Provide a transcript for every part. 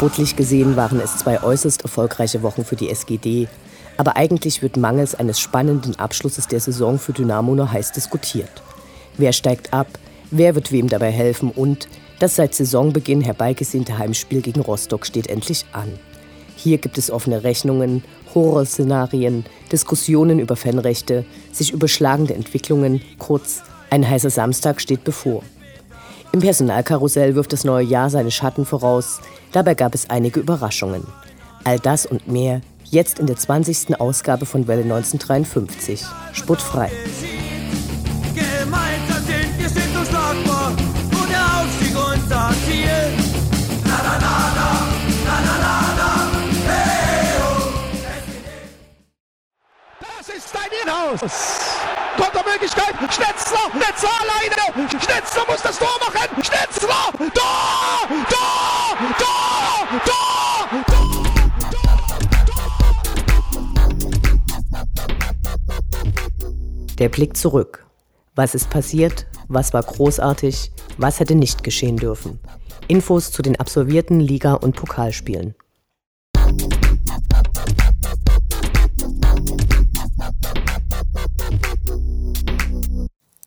Sportlich gesehen waren es zwei äußerst erfolgreiche Wochen für die SGD. Aber eigentlich wird mangels eines spannenden Abschlusses der Saison für Dynamo nur heiß diskutiert. Wer steigt ab? Wer wird wem dabei helfen? Und das seit Saisonbeginn herbeigesehnte Heimspiel gegen Rostock steht endlich an. Hier gibt es offene Rechnungen, Horrorszenarien, Diskussionen über Fanrechte, sich überschlagende Entwicklungen, kurz, ein heißer Samstag steht bevor. Im Personalkarussell wirft das neue Jahr seine Schatten voraus, dabei gab es einige Überraschungen. All das und mehr Jetzt in der 20. Ausgabe von Welle 1953. Sputtfrei. Gemeinsam sind wir sind unschlagbar und der Aufstieg unser Ziel. Das ist dein Inhaus. Kontermöglichkeit, Schnetzler, Schnetzler alleine, Schnetzler muss das Tor machen, Schnetzler, Tor, Tor, Tor, Der Blick zurück. Was ist passiert? Was war großartig? Was hätte nicht geschehen dürfen? Infos zu den absolvierten Liga- und Pokalspielen.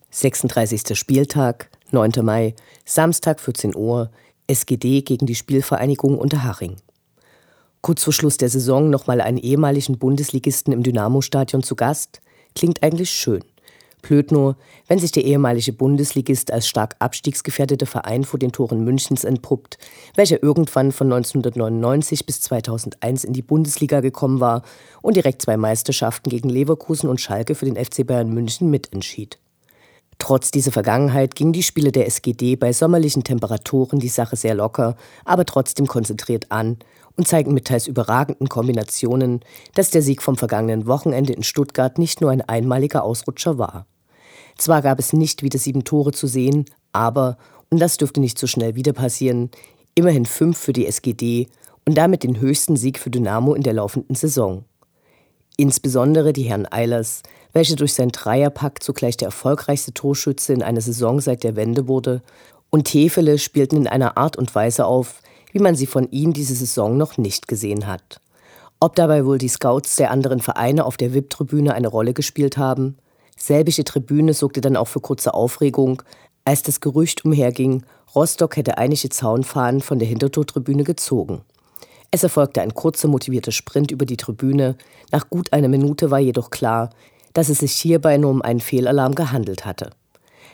Sechsunddreißigster Spieltag, 9. Mai, Samstag 14 Uhr, SGD gegen die Spielvereinigung Unterhaching. Kurz vor Schluss der Saison nochmal einen ehemaligen Bundesligisten im Dynamo-Stadion zu Gast – Klingt eigentlich schön. Blöd nur, wenn sich der ehemalige Bundesligist als stark abstiegsgefährdeter Verein vor den Toren Münchens entpuppt, welcher irgendwann von 1999 bis 2001 in die Bundesliga gekommen war und direkt zwei Meisterschaften gegen Leverkusen und Schalke für den FC Bayern München mitentschied. Trotz dieser Vergangenheit gingen die Spiele der SGD bei sommerlichen Temperaturen die Sache sehr locker, aber trotzdem konzentriert an und zeigen mit teils überragenden Kombinationen, dass der Sieg vom vergangenen Wochenende in Stuttgart nicht nur ein einmaliger Ausrutscher war. Zwar gab es nicht wieder sieben Tore zu sehen, aber, und das dürfte nicht so schnell wieder passieren, immerhin fünf für die SGD und damit den höchsten Sieg für Dynamo in der laufenden Saison. Insbesondere die Herren Eilers, welcher durch sein Dreierpack zugleich der erfolgreichste Torschütze in einer Saison seit der Wende wurde, und Tefele spielten in einer Art und Weise auf, wie man sie von ihm diese Saison noch nicht gesehen hat. Ob dabei wohl die Scouts der anderen Vereine auf der VIP-Tribüne eine Rolle gespielt haben? Selbige Tribüne sorgte dann auch für kurze Aufregung, als das Gerücht umherging, Rostock hätte einige Zaunfahnen von der Hintertortribüne gezogen. Es erfolgte ein kurzer motivierter Sprint über die Tribüne, nach gut einer Minute war jedoch klar, dass es sich hierbei nur um einen Fehlalarm gehandelt hatte.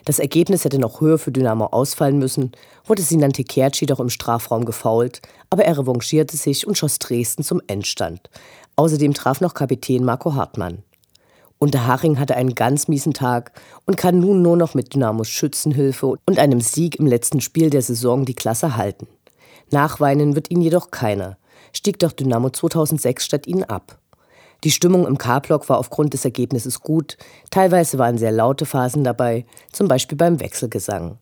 Das Ergebnis hätte noch höher für Dynamo ausfallen müssen, wurde Sinan Tekerci doch im Strafraum gefault, aber er revanchierte sich und schoss Dresden zum Endstand. Außerdem traf noch Kapitän Marco Hartmann. Unterhaching hatte einen ganz miesen Tag und kann nun nur noch mit Dynamos Schützenhilfe und einem Sieg im letzten Spiel der Saison die Klasse halten. Nachweinen wird ihn jedoch keiner, stieg doch Dynamo 2006 statt ihnen ab. Die Stimmung im K-Block war aufgrund des Ergebnisses gut, teilweise waren sehr laute Phasen dabei, zum Beispiel beim Wechselgesang.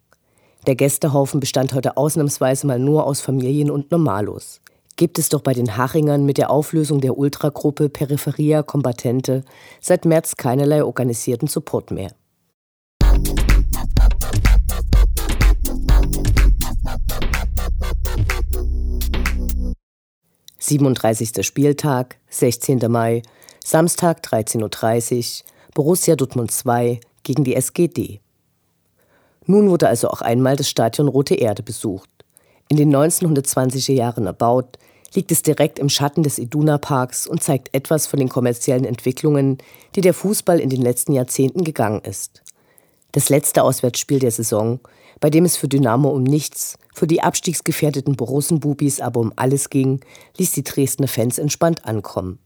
Der Gästehaufen bestand heute ausnahmsweise mal nur aus Familien und Normalos. Gibt es doch bei den Hachingern mit der Auflösung der Ultragruppe Peripheria Combatente seit März keinerlei organisierten Support mehr. 37. Spieltag, 16. Mai, Samstag 13.30 Uhr, Borussia Dortmund 2 gegen die SGD. Nun wurde also auch einmal das Stadion Rote Erde besucht. In den 1920er Jahren erbaut, liegt es direkt im Schatten des Iduna Parks und zeigt etwas von den kommerziellen Entwicklungen, die der Fußball in den letzten Jahrzehnten gegangen ist. Das letzte Auswärtsspiel der Saison, bei dem es für Dynamo um nichts, für die abstiegsgefährdeten Borussenbubis aber um alles ging, ließ die Dresdner Fans entspannt ankommen.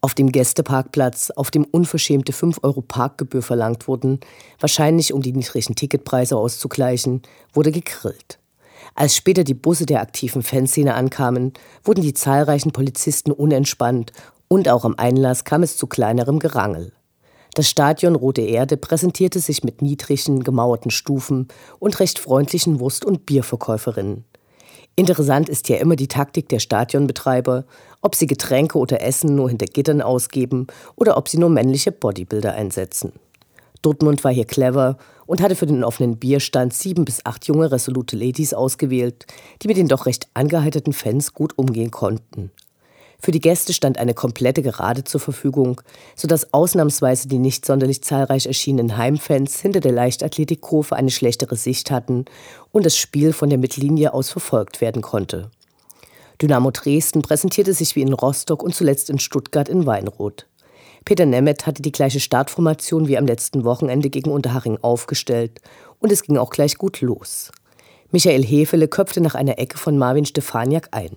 Auf dem Gästeparkplatz, auf dem unverschämte 5 Euro Parkgebühr verlangt wurden, wahrscheinlich um die niedrigen Ticketpreise auszugleichen, wurde gegrillt. Als später die Busse der aktiven Fanszene ankamen, wurden die zahlreichen Polizisten unentspannt und auch am Einlass kam es zu kleinerem Gerangel. Das Stadion Rote Erde präsentierte sich mit niedrigen, gemauerten Stufen und recht freundlichen Wurst- und Bierverkäuferinnen. Interessant ist ja immer die Taktik der Stadionbetreiber, ob sie Getränke oder Essen nur hinter Gittern ausgeben oder ob sie nur männliche Bodybuilder einsetzen. Dortmund war hier clever und hatte für den offenen Bierstand sieben bis acht junge resolute Ladies ausgewählt, die mit den doch recht angeheiterten Fans gut umgehen konnten. Für die Gäste stand eine komplette Gerade zur Verfügung, sodass ausnahmsweise die nicht sonderlich zahlreich erschienenen Heimfans hinter der Leichtathletikkurve eine schlechtere Sicht hatten und das Spiel von der Mittellinie aus verfolgt werden konnte. Dynamo Dresden präsentierte sich wie in Rostock und zuletzt in Stuttgart in Weinroth. Peter Nemeth hatte die gleiche Startformation wie am letzten Wochenende gegen Unterhaching aufgestellt und es ging auch gleich gut los. Michael Hefele köpfte nach einer Ecke von Marvin Stefaniak ein.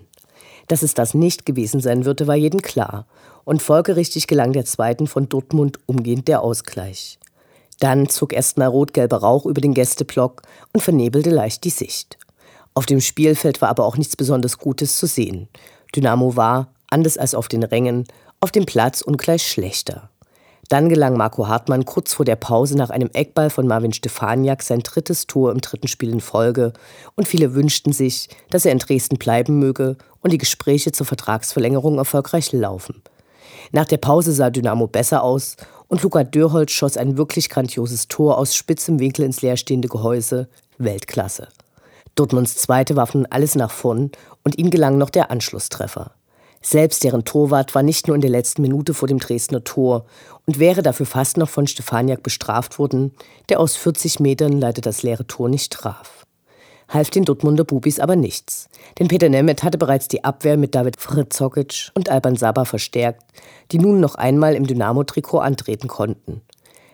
Dass es das nicht gewesen sein würde, war jedem klar. Und folgerichtig gelang der zweiten von Dortmund umgehend der Ausgleich. Dann zog erstmal rot-gelber Rauch über den Gästeblock und vernebelte leicht die Sicht. Auf dem Spielfeld war aber auch nichts besonders Gutes zu sehen. Dynamo war, anders als auf den Rängen, auf dem Platz ungleich schlechter. Dann gelang Marco Hartmann kurz vor der Pause nach einem Eckball von Marvin Stefaniak sein drittes Tor im dritten Spiel in Folge und viele wünschten sich, dass er in Dresden bleiben möge und die Gespräche zur Vertragsverlängerung erfolgreich laufen. Nach der Pause sah Dynamo besser aus und Luca Dörholz schoss ein wirklich grandioses Tor aus spitzem Winkel ins leerstehende Gehäuse. Weltklasse. Dortmunds Zweite warf nun alles nach vorn und ihm gelang noch der Anschlusstreffer. Selbst deren Torwart war nicht nur in der letzten Minute vor dem Dresdner Tor und wäre dafür fast noch von Stefaniak bestraft worden, der aus 40 Metern leider das leere Tor nicht traf. Half den Dortmunder Bubis aber nichts, denn Peter Nemeth hatte bereits die Abwehr mit David Fritzokic und Alban Saba verstärkt, die nun noch einmal im Dynamo-Trikot antreten konnten.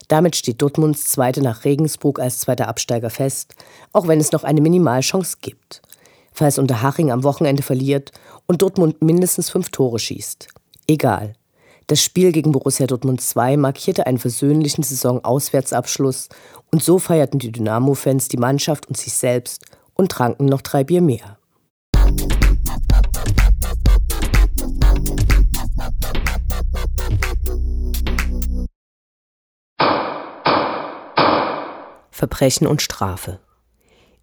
Damit steht Dortmunds Zweite nach Regensburg als zweiter Absteiger fest, auch wenn es noch eine Minimalchance gibt falls Unterhaching am Wochenende verliert und Dortmund mindestens fünf Tore schießt. Egal. Das Spiel gegen Borussia Dortmund 2 markierte einen versöhnlichen Saisonauswärtsabschluss und so feierten die Dynamo-Fans die Mannschaft und sich selbst und tranken noch drei Bier mehr. Verbrechen und Strafe.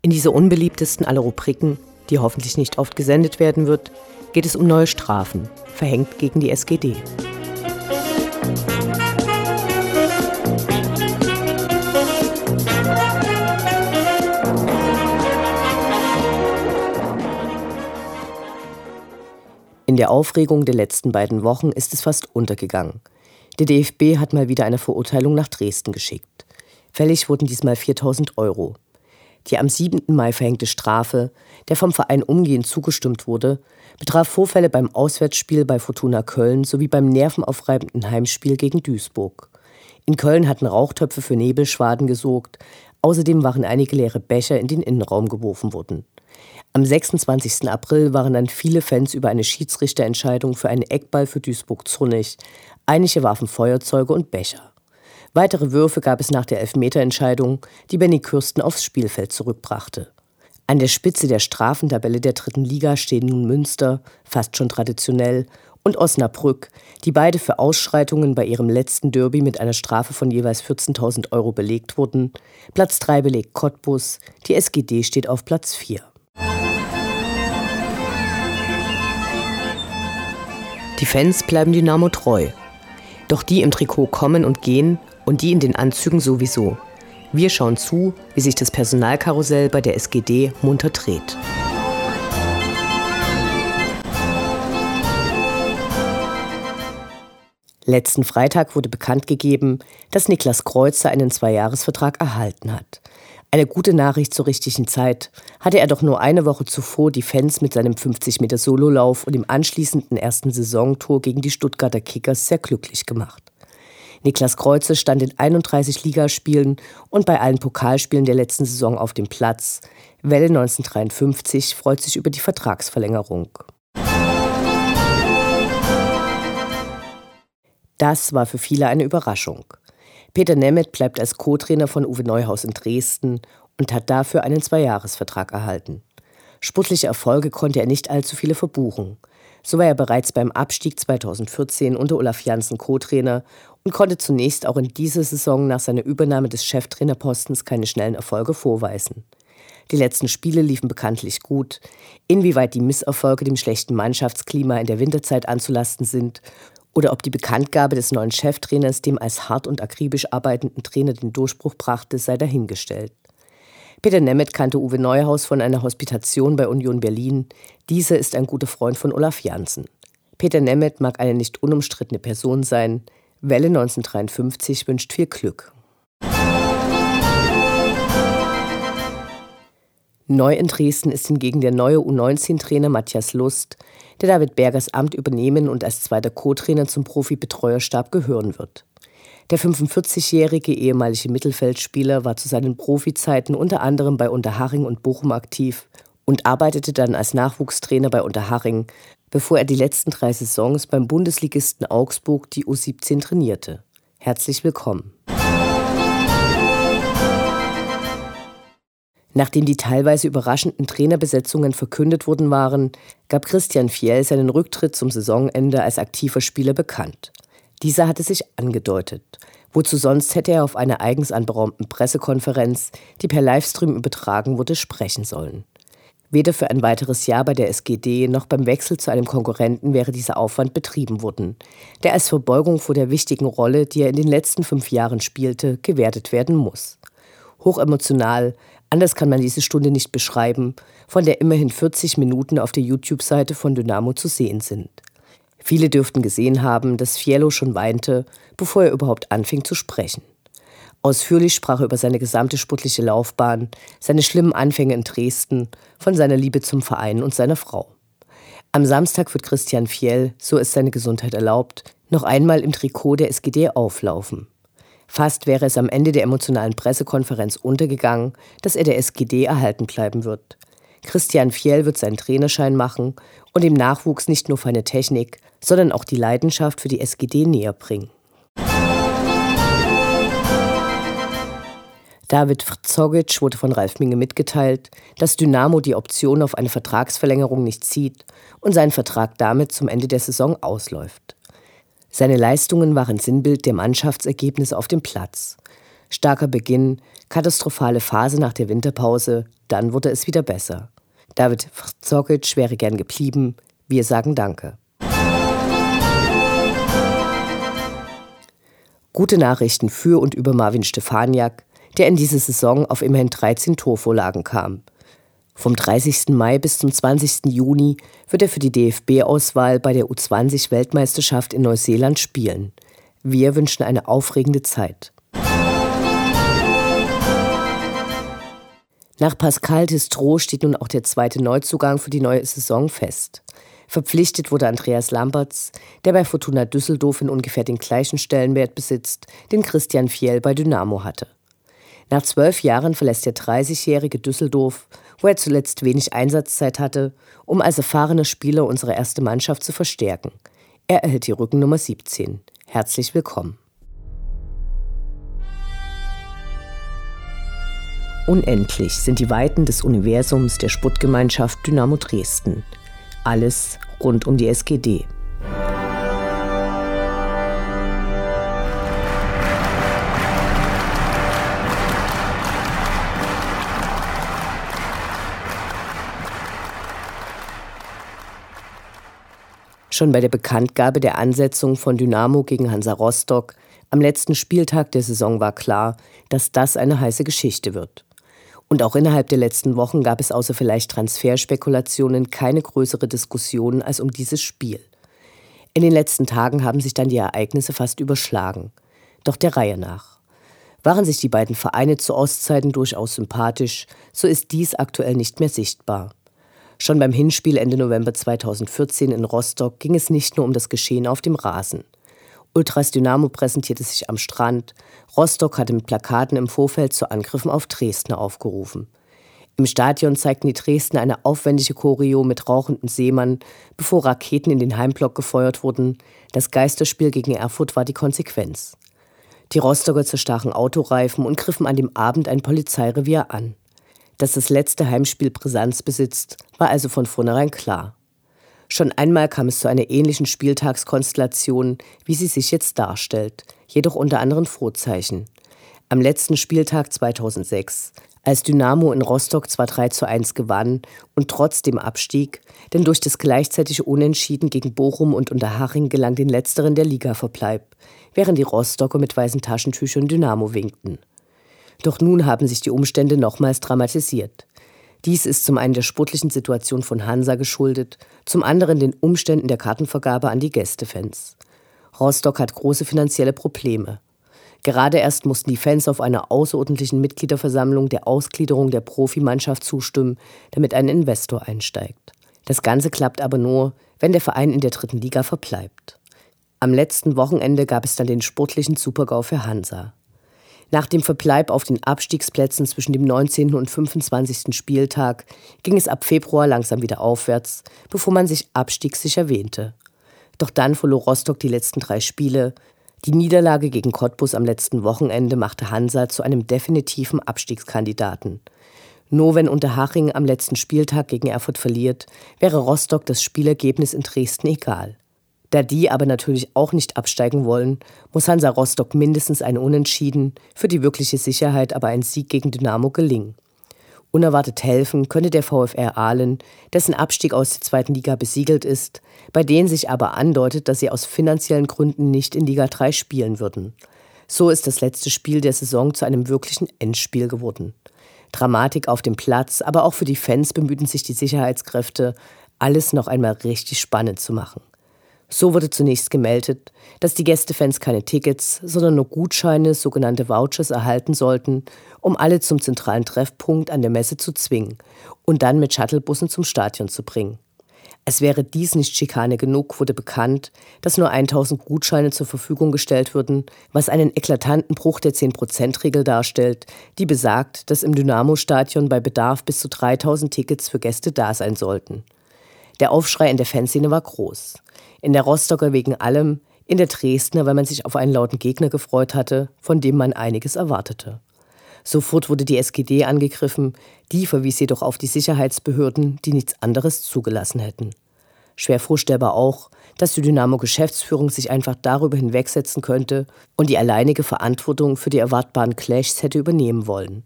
In dieser unbeliebtesten aller Rubriken die hoffentlich nicht oft gesendet werden wird, geht es um neue Strafen, verhängt gegen die SGD. In der Aufregung der letzten beiden Wochen ist es fast untergegangen. Der DFB hat mal wieder eine Verurteilung nach Dresden geschickt. Fällig wurden diesmal 4000 Euro. Die am 7. Mai verhängte Strafe, der vom Verein umgehend zugestimmt wurde, betraf Vorfälle beim Auswärtsspiel bei Fortuna Köln sowie beim nervenaufreibenden Heimspiel gegen Duisburg. In Köln hatten Rauchtöpfe für Nebelschwaden gesorgt, außerdem waren einige leere Becher in den Innenraum geworfen worden. Am 26. April waren dann viele Fans über eine Schiedsrichterentscheidung für einen Eckball für Duisburg zornig. Einige warfen Feuerzeuge und Becher. Weitere Würfe gab es nach der Elfmeterentscheidung, die Benny Kürsten aufs Spielfeld zurückbrachte. An der Spitze der Strafentabelle der dritten Liga stehen nun Münster, fast schon traditionell, und Osnabrück, die beide für Ausschreitungen bei ihrem letzten Derby mit einer Strafe von jeweils 14.000 Euro belegt wurden. Platz 3 belegt Cottbus, die SGD steht auf Platz 4. Die Fans bleiben Dynamo treu. Doch die im Trikot kommen und gehen und die in den Anzügen sowieso. Wir schauen zu, wie sich das Personalkarussell bei der SGD munter dreht. Letzten Freitag wurde bekannt gegeben, dass Niklas Kreuzer einen Zweijahresvertrag erhalten hat. Eine gute Nachricht zur richtigen Zeit hatte er doch nur eine Woche zuvor die Fans mit seinem 50-Meter-Sololauf und dem anschließenden ersten Saisontor gegen die Stuttgarter Kickers sehr glücklich gemacht. Niklas Kreuze stand in 31 Ligaspielen und bei allen Pokalspielen der letzten Saison auf dem Platz. Welle 1953 freut sich über die Vertragsverlängerung. Das war für viele eine Überraschung. Peter Nemeth bleibt als Co-Trainer von Uwe Neuhaus in Dresden und hat dafür einen Zweijahresvertrag erhalten. Sportliche Erfolge konnte er nicht allzu viele verbuchen. So war er bereits beim Abstieg 2014 unter Olaf Janssen Co-Trainer und konnte zunächst auch in dieser Saison nach seiner Übernahme des Cheftrainerpostens keine schnellen Erfolge vorweisen. Die letzten Spiele liefen bekanntlich gut. Inwieweit die Misserfolge dem schlechten Mannschaftsklima in der Winterzeit anzulasten sind oder ob die Bekanntgabe des neuen Cheftrainers dem als hart und akribisch arbeitenden Trainer den Durchbruch brachte, sei dahingestellt. Peter Nemeth kannte Uwe Neuhaus von einer Hospitation bei Union Berlin. Dieser ist ein guter Freund von Olaf Janssen. Peter Nemeth mag eine nicht unumstrittene Person sein. Welle 1953 wünscht viel Glück. Neu in Dresden ist hingegen der neue U19-Trainer Matthias Lust, der David Bergers Amt übernehmen und als zweiter Co-Trainer zum Profi-Betreuerstab gehören wird. Der 45-jährige ehemalige Mittelfeldspieler war zu seinen Profizeiten unter anderem bei Unterhaching und Bochum aktiv und arbeitete dann als Nachwuchstrainer bei Unterhaching, bevor er die letzten drei Saisons beim Bundesligisten Augsburg die U17 trainierte. Herzlich willkommen. Nachdem die teilweise überraschenden Trainerbesetzungen verkündet worden waren, gab Christian Fiel seinen Rücktritt zum Saisonende als aktiver Spieler bekannt. Dieser hatte sich angedeutet. Wozu sonst hätte er auf einer eigens anberaumten Pressekonferenz, die per Livestream übertragen wurde, sprechen sollen. Weder für ein weiteres Jahr bei der SGD noch beim Wechsel zu einem Konkurrenten wäre dieser Aufwand betrieben worden, der als Verbeugung vor der wichtigen Rolle, die er in den letzten fünf Jahren spielte, gewertet werden muss. Hochemotional, Anders kann man diese Stunde nicht beschreiben, von der immerhin 40 Minuten auf der YouTube-Seite von Dynamo zu sehen sind. Viele dürften gesehen haben, dass Fiello schon weinte, bevor er überhaupt anfing zu sprechen. Ausführlich sprach er über seine gesamte sportliche Laufbahn, seine schlimmen Anfänge in Dresden, von seiner Liebe zum Verein und seiner Frau. Am Samstag wird Christian Fiel, so ist seine Gesundheit erlaubt, noch einmal im Trikot der SGD auflaufen. Fast wäre es am Ende der emotionalen Pressekonferenz untergegangen, dass er der SGD erhalten bleiben wird. Christian Fiel wird seinen Trainerschein machen und dem Nachwuchs nicht nur feine Technik, sondern auch die Leidenschaft für die SGD näher bringen. David Zogic wurde von Ralf Minge mitgeteilt, dass Dynamo die Option auf eine Vertragsverlängerung nicht zieht und sein Vertrag damit zum Ende der Saison ausläuft. Seine Leistungen waren Sinnbild der Mannschaftsergebnisse auf dem Platz. Starker Beginn, katastrophale Phase nach der Winterpause, dann wurde es wieder besser. David Zokic wäre gern geblieben. Wir sagen Danke. Gute Nachrichten für und über Marvin Stefaniak, der in diese Saison auf immerhin 13 Torvorlagen kam. Vom 30. Mai bis zum 20. Juni wird er für die DFB-Auswahl bei der U20-Weltmeisterschaft in Neuseeland spielen. Wir wünschen eine aufregende Zeit. Nach Pascal Distro steht nun auch der zweite Neuzugang für die neue Saison fest. Verpflichtet wurde Andreas Lamberts, der bei Fortuna Düsseldorf in ungefähr den gleichen Stellenwert besitzt, den Christian Fiel bei Dynamo hatte. Nach zwölf Jahren verlässt der 30-jährige Düsseldorf wo er zuletzt wenig Einsatzzeit hatte, um als erfahrener Spieler unsere erste Mannschaft zu verstärken. Er erhält die Rückennummer 17. Herzlich willkommen. Unendlich sind die Weiten des Universums der Sputtgemeinschaft Dynamo Dresden. Alles rund um die SGD. Schon bei der Bekanntgabe der Ansetzung von Dynamo gegen Hansa Rostock am letzten Spieltag der Saison war klar, dass das eine heiße Geschichte wird. Und auch innerhalb der letzten Wochen gab es außer vielleicht Transferspekulationen keine größere Diskussion als um dieses Spiel. In den letzten Tagen haben sich dann die Ereignisse fast überschlagen. Doch der Reihe nach. Waren sich die beiden Vereine zu Ostzeiten durchaus sympathisch, so ist dies aktuell nicht mehr sichtbar. Schon beim Hinspiel Ende November 2014 in Rostock ging es nicht nur um das Geschehen auf dem Rasen. Ultras Dynamo präsentierte sich am Strand. Rostock hatte mit Plakaten im Vorfeld zu Angriffen auf Dresdner aufgerufen. Im Stadion zeigten die Dresdner eine aufwendige Choreo mit rauchenden Seemann, bevor Raketen in den Heimblock gefeuert wurden. Das Geisterspiel gegen Erfurt war die Konsequenz. Die Rostocker zerstachen Autoreifen und griffen an dem Abend ein Polizeirevier an. Dass das letzte Heimspiel Brisanz besitzt, war also von vornherein klar. Schon einmal kam es zu einer ähnlichen Spieltagskonstellation, wie sie sich jetzt darstellt, jedoch unter anderen Vorzeichen. Am letzten Spieltag 2006, als Dynamo in Rostock zwar 3 zu 1 gewann und trotzdem abstieg, denn durch das gleichzeitige Unentschieden gegen Bochum und Unterhaching gelang den letzteren der Ligaverbleib, während die Rostocker mit weißen Taschentüchern Dynamo winkten. Doch nun haben sich die Umstände nochmals dramatisiert. Dies ist zum einen der sportlichen Situation von Hansa geschuldet, zum anderen den Umständen der Kartenvergabe an die Gästefans. Rostock hat große finanzielle Probleme. Gerade erst mussten die Fans auf einer außerordentlichen Mitgliederversammlung der Ausgliederung der Profimannschaft zustimmen, damit ein Investor einsteigt. Das Ganze klappt aber nur, wenn der Verein in der dritten Liga verbleibt. Am letzten Wochenende gab es dann den sportlichen Supergau für Hansa. Nach dem Verbleib auf den Abstiegsplätzen zwischen dem 19. und 25. Spieltag ging es ab Februar langsam wieder aufwärts, bevor man sich abstiegssicher wähnte. Doch dann verlor Rostock die letzten drei Spiele. Die Niederlage gegen Cottbus am letzten Wochenende machte Hansa zu einem definitiven Abstiegskandidaten. Nur wenn Unterhaching am letzten Spieltag gegen Erfurt verliert, wäre Rostock das Spielergebnis in Dresden egal. Da die aber natürlich auch nicht absteigen wollen, muss Hansa Rostock mindestens ein Unentschieden, für die wirkliche Sicherheit aber ein Sieg gegen Dynamo gelingen. Unerwartet helfen könnte der VfR Aalen, dessen Abstieg aus der zweiten Liga besiegelt ist, bei denen sich aber andeutet, dass sie aus finanziellen Gründen nicht in Liga 3 spielen würden. So ist das letzte Spiel der Saison zu einem wirklichen Endspiel geworden. Dramatik auf dem Platz, aber auch für die Fans bemühten sich die Sicherheitskräfte, alles noch einmal richtig spannend zu machen. So wurde zunächst gemeldet, dass die Gästefans keine Tickets, sondern nur Gutscheine, sogenannte Vouchers, erhalten sollten, um alle zum zentralen Treffpunkt an der Messe zu zwingen und dann mit Shuttlebussen zum Stadion zu bringen. Es wäre dies nicht Schikane genug, wurde bekannt, dass nur 1000 Gutscheine zur Verfügung gestellt würden, was einen eklatanten Bruch der 10%-Regel darstellt, die besagt, dass im Dynamo-Stadion bei Bedarf bis zu 3000 Tickets für Gäste da sein sollten. Der Aufschrei in der Fanszene war groß. In der Rostocker wegen allem, in der Dresdner, weil man sich auf einen lauten Gegner gefreut hatte, von dem man einiges erwartete. Sofort wurde die SGD angegriffen, die verwies jedoch auf die Sicherheitsbehörden, die nichts anderes zugelassen hätten. Schwer vorstellbar auch, dass die Dynamo-Geschäftsführung sich einfach darüber hinwegsetzen könnte und die alleinige Verantwortung für die erwartbaren Clashs hätte übernehmen wollen.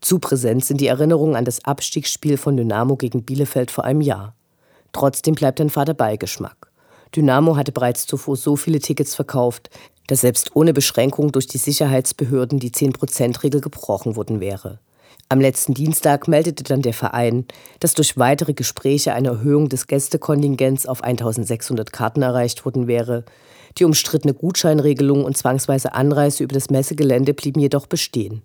Zu präsent sind die Erinnerungen an das Abstiegsspiel von Dynamo gegen Bielefeld vor einem Jahr. Trotzdem bleibt ein fader Beigeschmack. Dynamo hatte bereits zuvor so viele Tickets verkauft, dass selbst ohne Beschränkung durch die Sicherheitsbehörden die 10%-Regel gebrochen worden wäre. Am letzten Dienstag meldete dann der Verein, dass durch weitere Gespräche eine Erhöhung des Gästekontingents auf 1600 Karten erreicht worden wäre. Die umstrittene Gutscheinregelung und zwangsweise Anreise über das Messegelände blieben jedoch bestehen.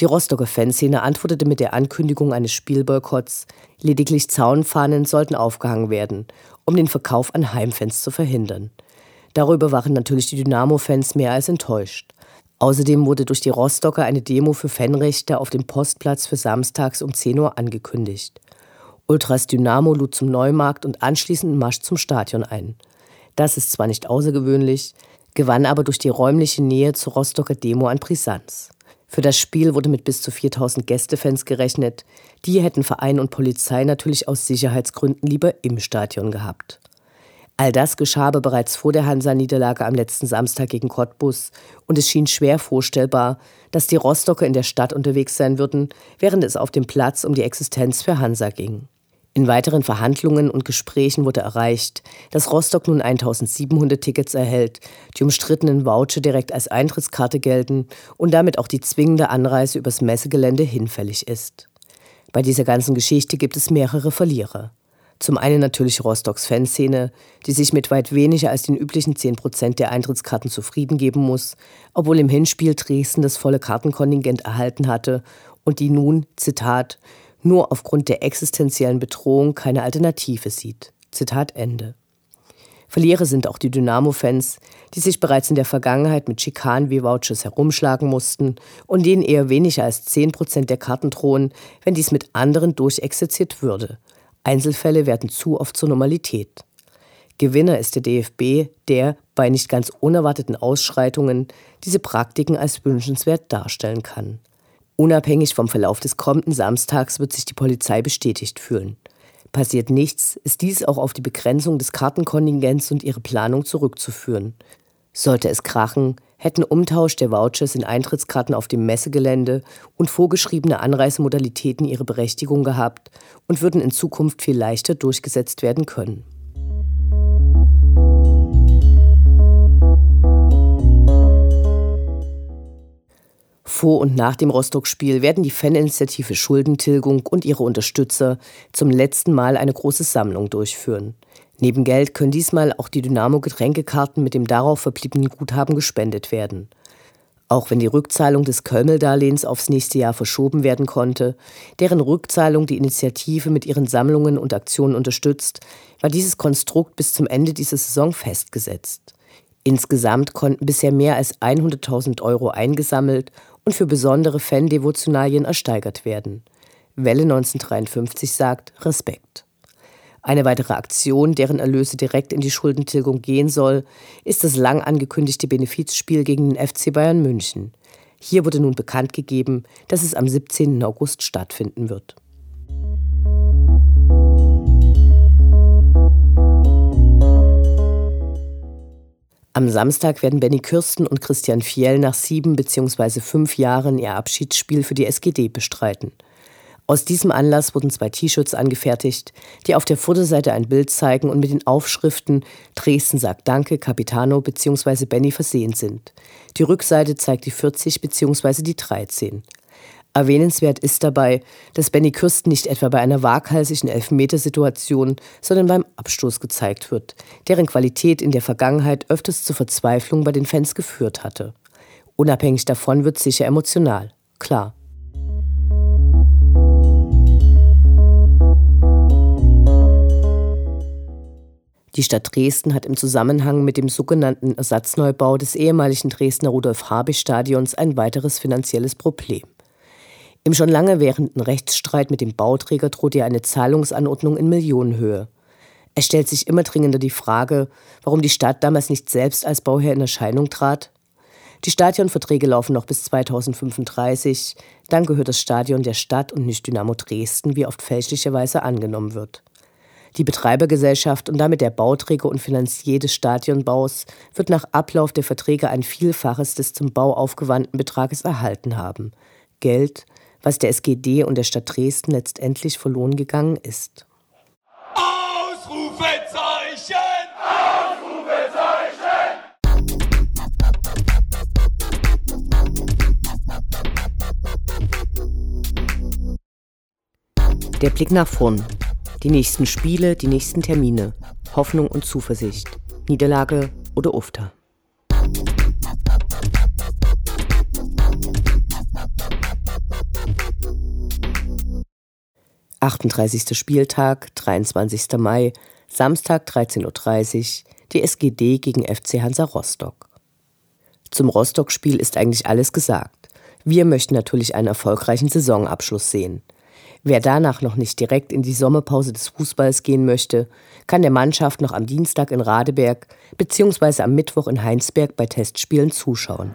Die Rostocker Fanszene antwortete mit der Ankündigung eines Spielboykotts. Lediglich Zaunfahnen sollten aufgehangen werden, um den Verkauf an Heimfans zu verhindern. Darüber waren natürlich die Dynamo-Fans mehr als enttäuscht. Außerdem wurde durch die Rostocker eine Demo für Fanrechte auf dem Postplatz für samstags um 10 Uhr angekündigt. Ultras Dynamo lud zum Neumarkt und anschließend Marsch zum Stadion ein. Das ist zwar nicht außergewöhnlich, gewann aber durch die räumliche Nähe zur Rostocker Demo an Brisanz. Für das Spiel wurde mit bis zu 4000 Gästefans gerechnet. Die hätten Verein und Polizei natürlich aus Sicherheitsgründen lieber im Stadion gehabt. All das geschah aber bereits vor der Hansa-Niederlage am letzten Samstag gegen Cottbus und es schien schwer vorstellbar, dass die Rostocker in der Stadt unterwegs sein würden, während es auf dem Platz um die Existenz für Hansa ging. In weiteren Verhandlungen und Gesprächen wurde erreicht, dass Rostock nun 1700 Tickets erhält, die umstrittenen Voucher direkt als Eintrittskarte gelten und damit auch die zwingende Anreise übers Messegelände hinfällig ist. Bei dieser ganzen Geschichte gibt es mehrere Verlierer. Zum einen natürlich Rostocks Fanszene, die sich mit weit weniger als den üblichen 10 Prozent der Eintrittskarten zufrieden geben muss, obwohl im Hinspiel Dresden das volle Kartenkontingent erhalten hatte und die nun, Zitat, nur aufgrund der existenziellen Bedrohung keine Alternative sieht. Zitat Ende. Verlierer sind auch die Dynamo-Fans, die sich bereits in der Vergangenheit mit Schikanen wie Vouchers herumschlagen mussten und denen eher weniger als 10 Prozent der Karten drohen, wenn dies mit anderen durchexerziert würde. Einzelfälle werden zu oft zur Normalität. Gewinner ist der DFB, der, bei nicht ganz unerwarteten Ausschreitungen, diese Praktiken als wünschenswert darstellen kann. Unabhängig vom Verlauf des kommenden Samstags wird sich die Polizei bestätigt fühlen. Passiert nichts, ist dies auch auf die Begrenzung des Kartenkontingents und ihre Planung zurückzuführen. Sollte es krachen, hätten Umtausch der Vouchers in Eintrittskarten auf dem Messegelände und vorgeschriebene Anreisemodalitäten ihre Berechtigung gehabt und würden in Zukunft viel leichter durchgesetzt werden können. Vor und nach dem Rostock-Spiel werden die Faninitiative Schuldentilgung und ihre Unterstützer zum letzten Mal eine große Sammlung durchführen. Neben Geld können diesmal auch die Dynamo-Getränkekarten mit dem darauf verbliebenen Guthaben gespendet werden. Auch wenn die Rückzahlung des Kölmel-Darlehens aufs nächste Jahr verschoben werden konnte, deren Rückzahlung die Initiative mit ihren Sammlungen und Aktionen unterstützt, war dieses Konstrukt bis zum Ende dieser Saison festgesetzt. Insgesamt konnten bisher mehr als 100.000 Euro eingesammelt und für besondere Fan-Devotionalien ersteigert werden. Welle 1953 sagt Respekt. Eine weitere Aktion, deren Erlöse direkt in die Schuldentilgung gehen soll, ist das lang angekündigte Benefizspiel gegen den FC Bayern München. Hier wurde nun bekannt gegeben, dass es am 17. August stattfinden wird. Am Samstag werden Benny Kürsten und Christian Fiel nach sieben bzw. fünf Jahren ihr Abschiedsspiel für die SGD bestreiten. Aus diesem Anlass wurden zwei T-Shirts angefertigt, die auf der Vorderseite ein Bild zeigen und mit den Aufschriften Dresden sagt Danke, Capitano bzw. Benny versehen sind. Die Rückseite zeigt die 40 bzw. die 13. Erwähnenswert ist dabei, dass Benny Kürsten nicht etwa bei einer waghalsigen Elfmetersituation, sondern beim Abstoß gezeigt wird, deren Qualität in der Vergangenheit öfters zur Verzweiflung bei den Fans geführt hatte. Unabhängig davon wird sicher emotional, klar. Die Stadt Dresden hat im Zusammenhang mit dem sogenannten Ersatzneubau des ehemaligen Dresdner Rudolf-Habich-Stadions ein weiteres finanzielles Problem. Im schon lange währenden Rechtsstreit mit dem Bauträger droht ihr eine Zahlungsanordnung in Millionenhöhe. Es stellt sich immer dringender die Frage, warum die Stadt damals nicht selbst als Bauherr in Erscheinung trat. Die Stadionverträge laufen noch bis 2035. Dann gehört das Stadion der Stadt und nicht Dynamo Dresden, wie oft fälschlicherweise angenommen wird. Die Betreibergesellschaft und damit der Bauträger und Finanzier des Stadionbaus wird nach Ablauf der Verträge ein Vielfaches des zum Bau aufgewandten Betrages erhalten haben. Geld, was der SGD und der Stadt Dresden letztendlich verloren gegangen ist. Ausrufezeichen! Ausrufezeichen! Der Blick nach vorn. Die nächsten Spiele, die nächsten Termine. Hoffnung und Zuversicht. Niederlage oder Ufter. 38. Spieltag, 23. Mai, Samstag 13.30 Uhr, die SGD gegen FC Hansa Rostock. Zum Rostock-Spiel ist eigentlich alles gesagt. Wir möchten natürlich einen erfolgreichen Saisonabschluss sehen. Wer danach noch nicht direkt in die Sommerpause des Fußballs gehen möchte, kann der Mannschaft noch am Dienstag in Radeberg bzw. am Mittwoch in Heinsberg bei Testspielen zuschauen.